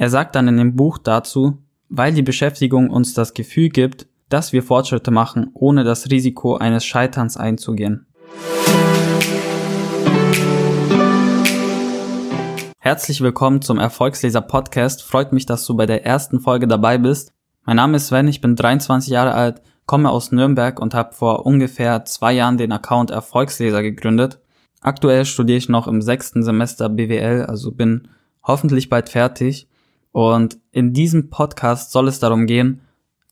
Er sagt dann in dem Buch dazu, weil die Beschäftigung uns das Gefühl gibt, dass wir Fortschritte machen, ohne das Risiko eines Scheiterns einzugehen. Herzlich willkommen zum Erfolgsleser Podcast. Freut mich, dass du bei der ersten Folge dabei bist. Mein Name ist Sven, ich bin 23 Jahre alt, komme aus Nürnberg und habe vor ungefähr zwei Jahren den Account Erfolgsleser gegründet. Aktuell studiere ich noch im sechsten Semester BWL, also bin hoffentlich bald fertig. Und in diesem Podcast soll es darum gehen,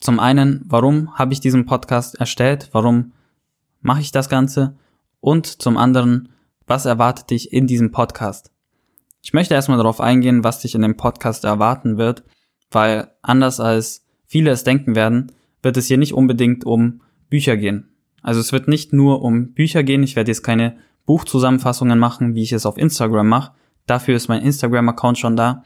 zum einen, warum habe ich diesen Podcast erstellt, warum mache ich das Ganze und zum anderen, was erwartet dich in diesem Podcast. Ich möchte erstmal darauf eingehen, was dich in dem Podcast erwarten wird, weil anders als viele es denken werden, wird es hier nicht unbedingt um Bücher gehen. Also es wird nicht nur um Bücher gehen, ich werde jetzt keine Buchzusammenfassungen machen, wie ich es auf Instagram mache. Dafür ist mein Instagram-Account schon da.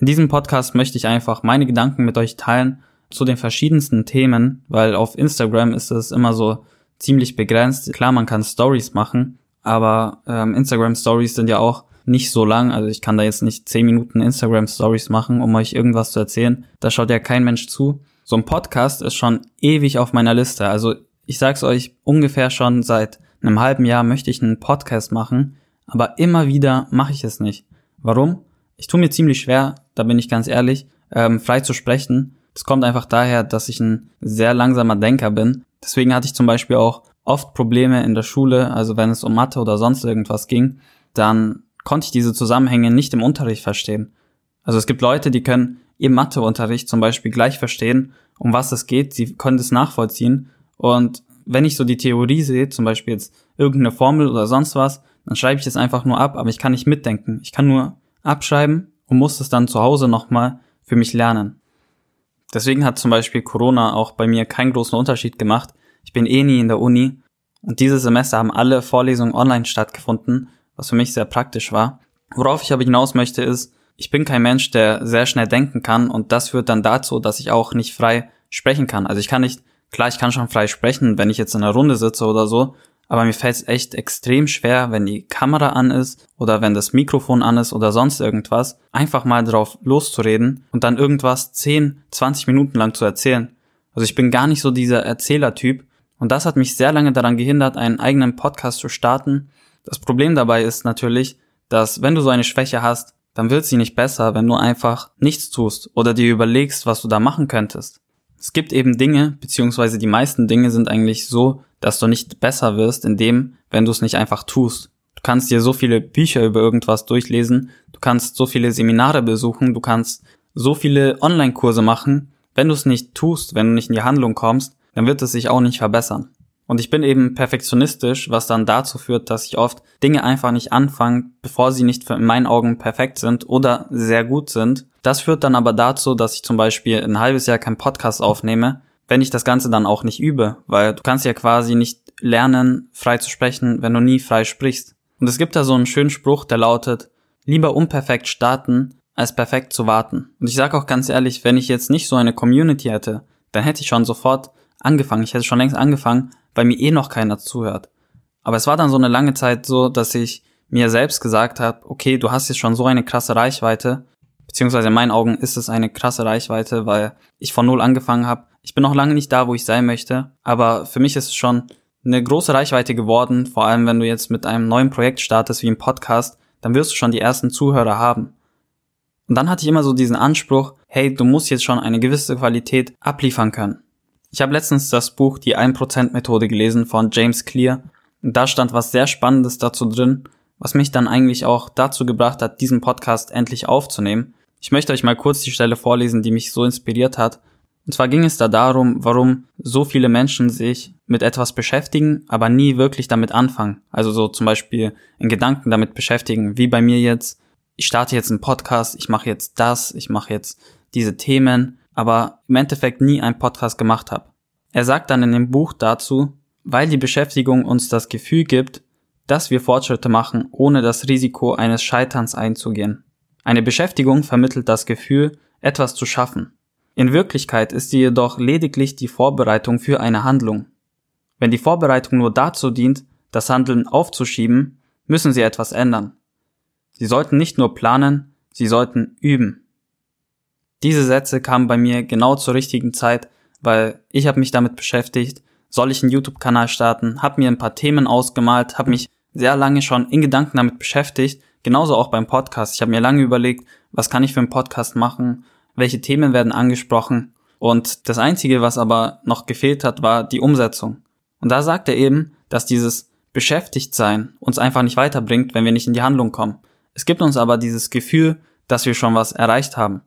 In diesem Podcast möchte ich einfach meine Gedanken mit euch teilen zu den verschiedensten Themen, weil auf Instagram ist es immer so ziemlich begrenzt. Klar, man kann Stories machen, aber ähm, Instagram Stories sind ja auch nicht so lang. Also ich kann da jetzt nicht 10 Minuten Instagram Stories machen, um euch irgendwas zu erzählen. Da schaut ja kein Mensch zu. So ein Podcast ist schon ewig auf meiner Liste. Also ich sag's euch ungefähr schon seit einem halben Jahr möchte ich einen Podcast machen, aber immer wieder mache ich es nicht. Warum? Ich tue mir ziemlich schwer, da bin ich ganz ehrlich, ähm, frei zu sprechen. Das kommt einfach daher, dass ich ein sehr langsamer Denker bin. Deswegen hatte ich zum Beispiel auch oft Probleme in der Schule, also wenn es um Mathe oder sonst irgendwas ging, dann konnte ich diese Zusammenhänge nicht im Unterricht verstehen. Also es gibt Leute, die können im Matheunterricht zum Beispiel gleich verstehen, um was es geht, sie können das nachvollziehen und wenn ich so die Theorie sehe, zum Beispiel jetzt irgendeine Formel oder sonst was, dann schreibe ich es einfach nur ab, aber ich kann nicht mitdenken. Ich kann nur abschreiben und muss es dann zu Hause nochmal für mich lernen. Deswegen hat zum Beispiel Corona auch bei mir keinen großen Unterschied gemacht. Ich bin eh nie in der Uni und dieses Semester haben alle Vorlesungen online stattgefunden, was für mich sehr praktisch war. Worauf ich aber hinaus möchte ist, ich bin kein Mensch, der sehr schnell denken kann und das führt dann dazu, dass ich auch nicht frei sprechen kann. Also ich kann nicht Klar, ich kann schon frei sprechen, wenn ich jetzt in einer Runde sitze oder so, aber mir fällt es echt extrem schwer, wenn die Kamera an ist oder wenn das Mikrofon an ist oder sonst irgendwas, einfach mal drauf loszureden und dann irgendwas 10, 20 Minuten lang zu erzählen. Also ich bin gar nicht so dieser Erzählertyp und das hat mich sehr lange daran gehindert, einen eigenen Podcast zu starten. Das Problem dabei ist natürlich, dass wenn du so eine Schwäche hast, dann wird sie nicht besser, wenn du einfach nichts tust oder dir überlegst, was du da machen könntest. Es gibt eben Dinge, beziehungsweise die meisten Dinge sind eigentlich so, dass du nicht besser wirst, indem, wenn du es nicht einfach tust. Du kannst dir so viele Bücher über irgendwas durchlesen, du kannst so viele Seminare besuchen, du kannst so viele Online-Kurse machen. Wenn du es nicht tust, wenn du nicht in die Handlung kommst, dann wird es sich auch nicht verbessern. Und ich bin eben perfektionistisch, was dann dazu führt, dass ich oft Dinge einfach nicht anfange, bevor sie nicht in meinen Augen perfekt sind oder sehr gut sind. Das führt dann aber dazu, dass ich zum Beispiel ein halbes Jahr keinen Podcast aufnehme, wenn ich das Ganze dann auch nicht übe, weil du kannst ja quasi nicht lernen, frei zu sprechen, wenn du nie frei sprichst. Und es gibt da so einen schönen Spruch, der lautet, lieber unperfekt starten, als perfekt zu warten. Und ich sage auch ganz ehrlich, wenn ich jetzt nicht so eine Community hätte, dann hätte ich schon sofort angefangen. Ich hätte schon längst angefangen, weil mir eh noch keiner zuhört. Aber es war dann so eine lange Zeit so, dass ich mir selbst gesagt habe, okay, du hast jetzt schon so eine krasse Reichweite, beziehungsweise in meinen Augen ist es eine krasse Reichweite, weil ich von null angefangen habe. Ich bin noch lange nicht da, wo ich sein möchte, aber für mich ist es schon eine große Reichweite geworden, vor allem wenn du jetzt mit einem neuen Projekt startest wie ein Podcast, dann wirst du schon die ersten Zuhörer haben. Und dann hatte ich immer so diesen Anspruch, hey, du musst jetzt schon eine gewisse Qualität abliefern können. Ich habe letztens das Buch Die 1% Methode gelesen von James Clear und da stand was sehr Spannendes dazu drin, was mich dann eigentlich auch dazu gebracht hat, diesen Podcast endlich aufzunehmen. Ich möchte euch mal kurz die Stelle vorlesen, die mich so inspiriert hat. Und zwar ging es da darum, warum so viele Menschen sich mit etwas beschäftigen, aber nie wirklich damit anfangen. Also so zum Beispiel in Gedanken damit beschäftigen, wie bei mir jetzt. Ich starte jetzt einen Podcast, ich mache jetzt das, ich mache jetzt diese Themen aber im Endeffekt nie einen Podcast gemacht habe. Er sagt dann in dem Buch dazu, weil die Beschäftigung uns das Gefühl gibt, dass wir Fortschritte machen, ohne das Risiko eines Scheiterns einzugehen. Eine Beschäftigung vermittelt das Gefühl, etwas zu schaffen. In Wirklichkeit ist sie jedoch lediglich die Vorbereitung für eine Handlung. Wenn die Vorbereitung nur dazu dient, das Handeln aufzuschieben, müssen sie etwas ändern. Sie sollten nicht nur planen, sie sollten üben. Diese Sätze kamen bei mir genau zur richtigen Zeit, weil ich habe mich damit beschäftigt, soll ich einen YouTube-Kanal starten, habe mir ein paar Themen ausgemalt, habe mich sehr lange schon in Gedanken damit beschäftigt, genauso auch beim Podcast. Ich habe mir lange überlegt, was kann ich für einen Podcast machen, welche Themen werden angesprochen und das Einzige, was aber noch gefehlt hat, war die Umsetzung. Und da sagt er eben, dass dieses Beschäftigtsein uns einfach nicht weiterbringt, wenn wir nicht in die Handlung kommen. Es gibt uns aber dieses Gefühl, dass wir schon was erreicht haben.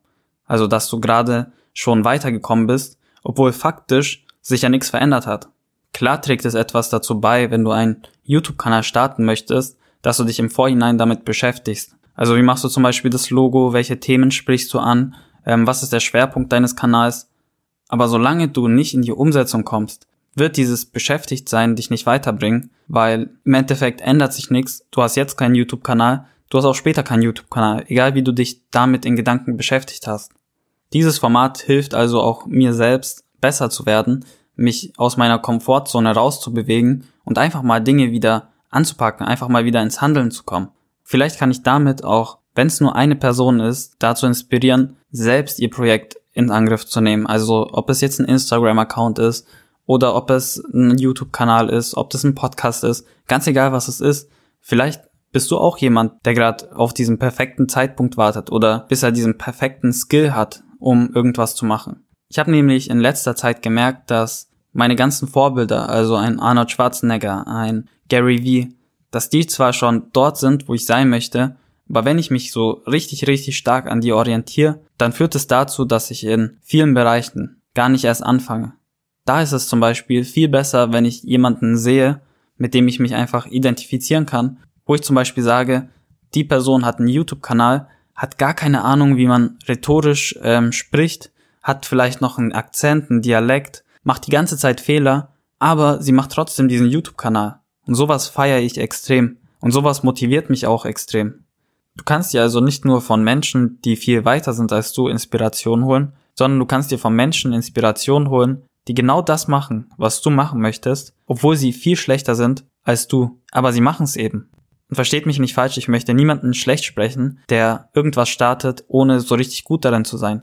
Also, dass du gerade schon weitergekommen bist, obwohl faktisch sich ja nichts verändert hat. Klar trägt es etwas dazu bei, wenn du einen YouTube-Kanal starten möchtest, dass du dich im Vorhinein damit beschäftigst. Also wie machst du zum Beispiel das Logo, welche Themen sprichst du an, ähm, was ist der Schwerpunkt deines Kanals. Aber solange du nicht in die Umsetzung kommst, wird dieses Beschäftigtsein dich nicht weiterbringen, weil im Endeffekt ändert sich nichts. Du hast jetzt keinen YouTube-Kanal, du hast auch später keinen YouTube-Kanal, egal wie du dich damit in Gedanken beschäftigt hast. Dieses Format hilft also auch mir selbst besser zu werden, mich aus meiner Komfortzone rauszubewegen und einfach mal Dinge wieder anzupacken, einfach mal wieder ins Handeln zu kommen. Vielleicht kann ich damit auch, wenn es nur eine Person ist, dazu inspirieren, selbst ihr Projekt in Angriff zu nehmen. Also ob es jetzt ein Instagram-Account ist oder ob es ein YouTube-Kanal ist, ob das ein Podcast ist, ganz egal was es ist, vielleicht bist du auch jemand, der gerade auf diesen perfekten Zeitpunkt wartet oder bis er diesen perfekten Skill hat, um irgendwas zu machen. Ich habe nämlich in letzter Zeit gemerkt, dass meine ganzen Vorbilder, also ein Arnold Schwarzenegger, ein Gary Vee, dass die zwar schon dort sind, wo ich sein möchte, aber wenn ich mich so richtig, richtig stark an die orientiere, dann führt es dazu, dass ich in vielen Bereichen gar nicht erst anfange. Da ist es zum Beispiel viel besser, wenn ich jemanden sehe, mit dem ich mich einfach identifizieren kann, wo ich zum Beispiel sage, die Person hat einen YouTube-Kanal, hat gar keine Ahnung, wie man rhetorisch ähm, spricht, hat vielleicht noch einen Akzent, einen Dialekt, macht die ganze Zeit Fehler, aber sie macht trotzdem diesen YouTube-Kanal. Und sowas feiere ich extrem. Und sowas motiviert mich auch extrem. Du kannst dir also nicht nur von Menschen, die viel weiter sind als du, Inspiration holen, sondern du kannst dir von Menschen Inspiration holen, die genau das machen, was du machen möchtest, obwohl sie viel schlechter sind als du. Aber sie machen es eben. Und versteht mich nicht falsch, ich möchte niemanden schlecht sprechen, der irgendwas startet, ohne so richtig gut darin zu sein.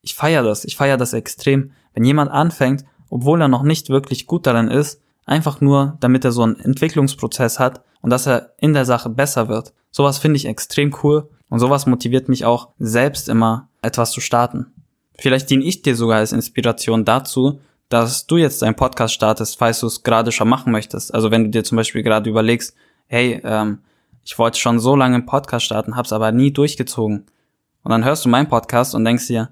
Ich feiere das, ich feiere das extrem. Wenn jemand anfängt, obwohl er noch nicht wirklich gut darin ist, einfach nur, damit er so einen Entwicklungsprozess hat und dass er in der Sache besser wird. Sowas finde ich extrem cool und sowas motiviert mich auch selbst immer etwas zu starten. Vielleicht diene ich dir sogar als Inspiration dazu, dass du jetzt einen Podcast startest, falls du es gerade schon machen möchtest. Also wenn du dir zum Beispiel gerade überlegst, hey, ähm, ich wollte schon so lange einen Podcast starten, hab's aber nie durchgezogen. Und dann hörst du meinen Podcast und denkst dir,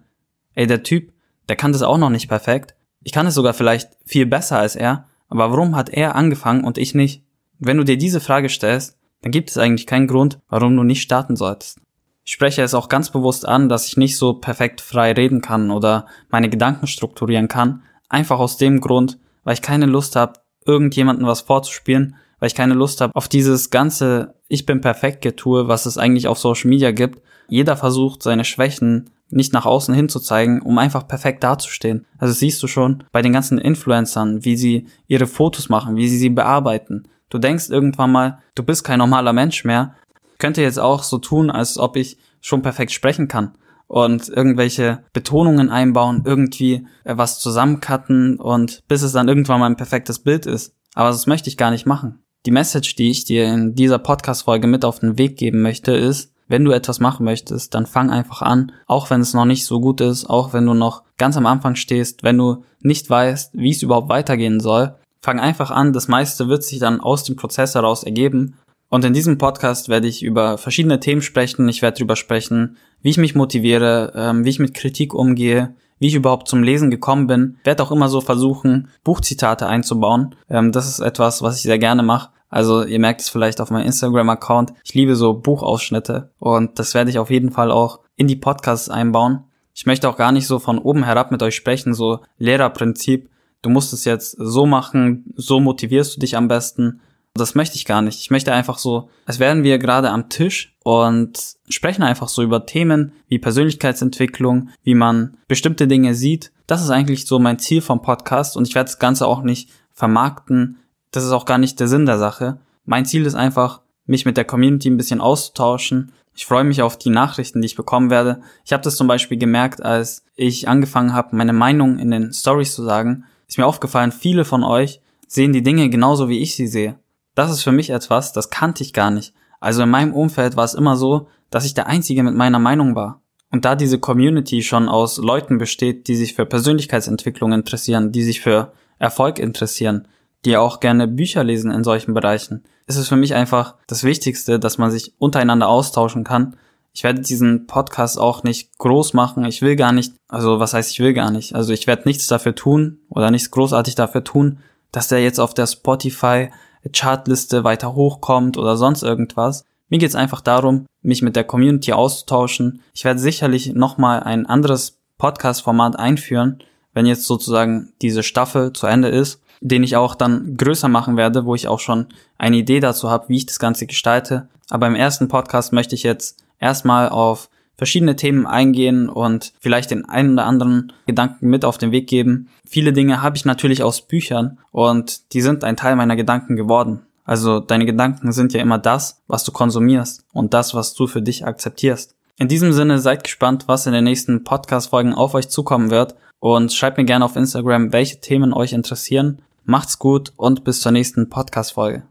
ey, der Typ, der kann das auch noch nicht perfekt. Ich kann es sogar vielleicht viel besser als er, aber warum hat er angefangen und ich nicht? Wenn du dir diese Frage stellst, dann gibt es eigentlich keinen Grund, warum du nicht starten solltest. Ich spreche es auch ganz bewusst an, dass ich nicht so perfekt frei reden kann oder meine Gedanken strukturieren kann, Einfach aus dem Grund, weil ich keine Lust habe, irgendjemanden was vorzuspielen, weil ich keine Lust habe auf dieses ganze Ich bin perfekt Getue, was es eigentlich auf Social Media gibt. Jeder versucht, seine Schwächen nicht nach außen hin zu zeigen, um einfach perfekt dazustehen. Also siehst du schon bei den ganzen Influencern, wie sie ihre Fotos machen, wie sie sie bearbeiten. Du denkst irgendwann mal, du bist kein normaler Mensch mehr. Könnte jetzt auch so tun, als ob ich schon perfekt sprechen kann und irgendwelche Betonungen einbauen, irgendwie äh, was zusammencutten und bis es dann irgendwann mal ein perfektes Bild ist. Aber das möchte ich gar nicht machen. Die Message, die ich dir in dieser Podcast-Folge mit auf den Weg geben möchte, ist, wenn du etwas machen möchtest, dann fang einfach an, auch wenn es noch nicht so gut ist, auch wenn du noch ganz am Anfang stehst, wenn du nicht weißt, wie es überhaupt weitergehen soll, fang einfach an, das meiste wird sich dann aus dem Prozess heraus ergeben und in diesem Podcast werde ich über verschiedene Themen sprechen. Ich werde darüber sprechen, wie ich mich motiviere, ähm, wie ich mit Kritik umgehe, wie ich überhaupt zum Lesen gekommen bin. Werde auch immer so versuchen, Buchzitate einzubauen. Ähm, das ist etwas, was ich sehr gerne mache. Also ihr merkt es vielleicht auf meinem Instagram-Account. Ich liebe so Buchausschnitte und das werde ich auf jeden Fall auch in die Podcasts einbauen. Ich möchte auch gar nicht so von oben herab mit euch sprechen, so Lehrerprinzip. Du musst es jetzt so machen, so motivierst du dich am besten das möchte ich gar nicht. Ich möchte einfach so, als wären wir gerade am Tisch und sprechen einfach so über Themen wie Persönlichkeitsentwicklung, wie man bestimmte Dinge sieht. Das ist eigentlich so mein Ziel vom Podcast und ich werde das Ganze auch nicht vermarkten. Das ist auch gar nicht der Sinn der Sache. Mein Ziel ist einfach, mich mit der Community ein bisschen auszutauschen. Ich freue mich auf die Nachrichten, die ich bekommen werde. Ich habe das zum Beispiel gemerkt, als ich angefangen habe, meine Meinung in den Stories zu sagen. Ist mir aufgefallen, viele von euch sehen die Dinge genauso wie ich sie sehe. Das ist für mich etwas, das kannte ich gar nicht. Also in meinem Umfeld war es immer so, dass ich der Einzige mit meiner Meinung war. Und da diese Community schon aus Leuten besteht, die sich für Persönlichkeitsentwicklung interessieren, die sich für Erfolg interessieren, die auch gerne Bücher lesen in solchen Bereichen, ist es für mich einfach das Wichtigste, dass man sich untereinander austauschen kann. Ich werde diesen Podcast auch nicht groß machen. Ich will gar nicht, also was heißt ich will gar nicht? Also ich werde nichts dafür tun oder nichts großartig dafür tun, dass der jetzt auf der Spotify Chartliste weiter hochkommt oder sonst irgendwas. Mir geht es einfach darum, mich mit der Community auszutauschen. Ich werde sicherlich nochmal ein anderes Podcast-Format einführen, wenn jetzt sozusagen diese Staffel zu Ende ist, den ich auch dann größer machen werde, wo ich auch schon eine Idee dazu habe, wie ich das Ganze gestalte. Aber im ersten Podcast möchte ich jetzt erstmal auf verschiedene Themen eingehen und vielleicht den einen oder anderen Gedanken mit auf den Weg geben. Viele Dinge habe ich natürlich aus Büchern und die sind ein Teil meiner Gedanken geworden. Also deine Gedanken sind ja immer das, was du konsumierst und das, was du für dich akzeptierst. In diesem Sinne seid gespannt, was in den nächsten Podcast-Folgen auf euch zukommen wird und schreibt mir gerne auf Instagram, welche Themen euch interessieren. Macht's gut und bis zur nächsten Podcast-Folge.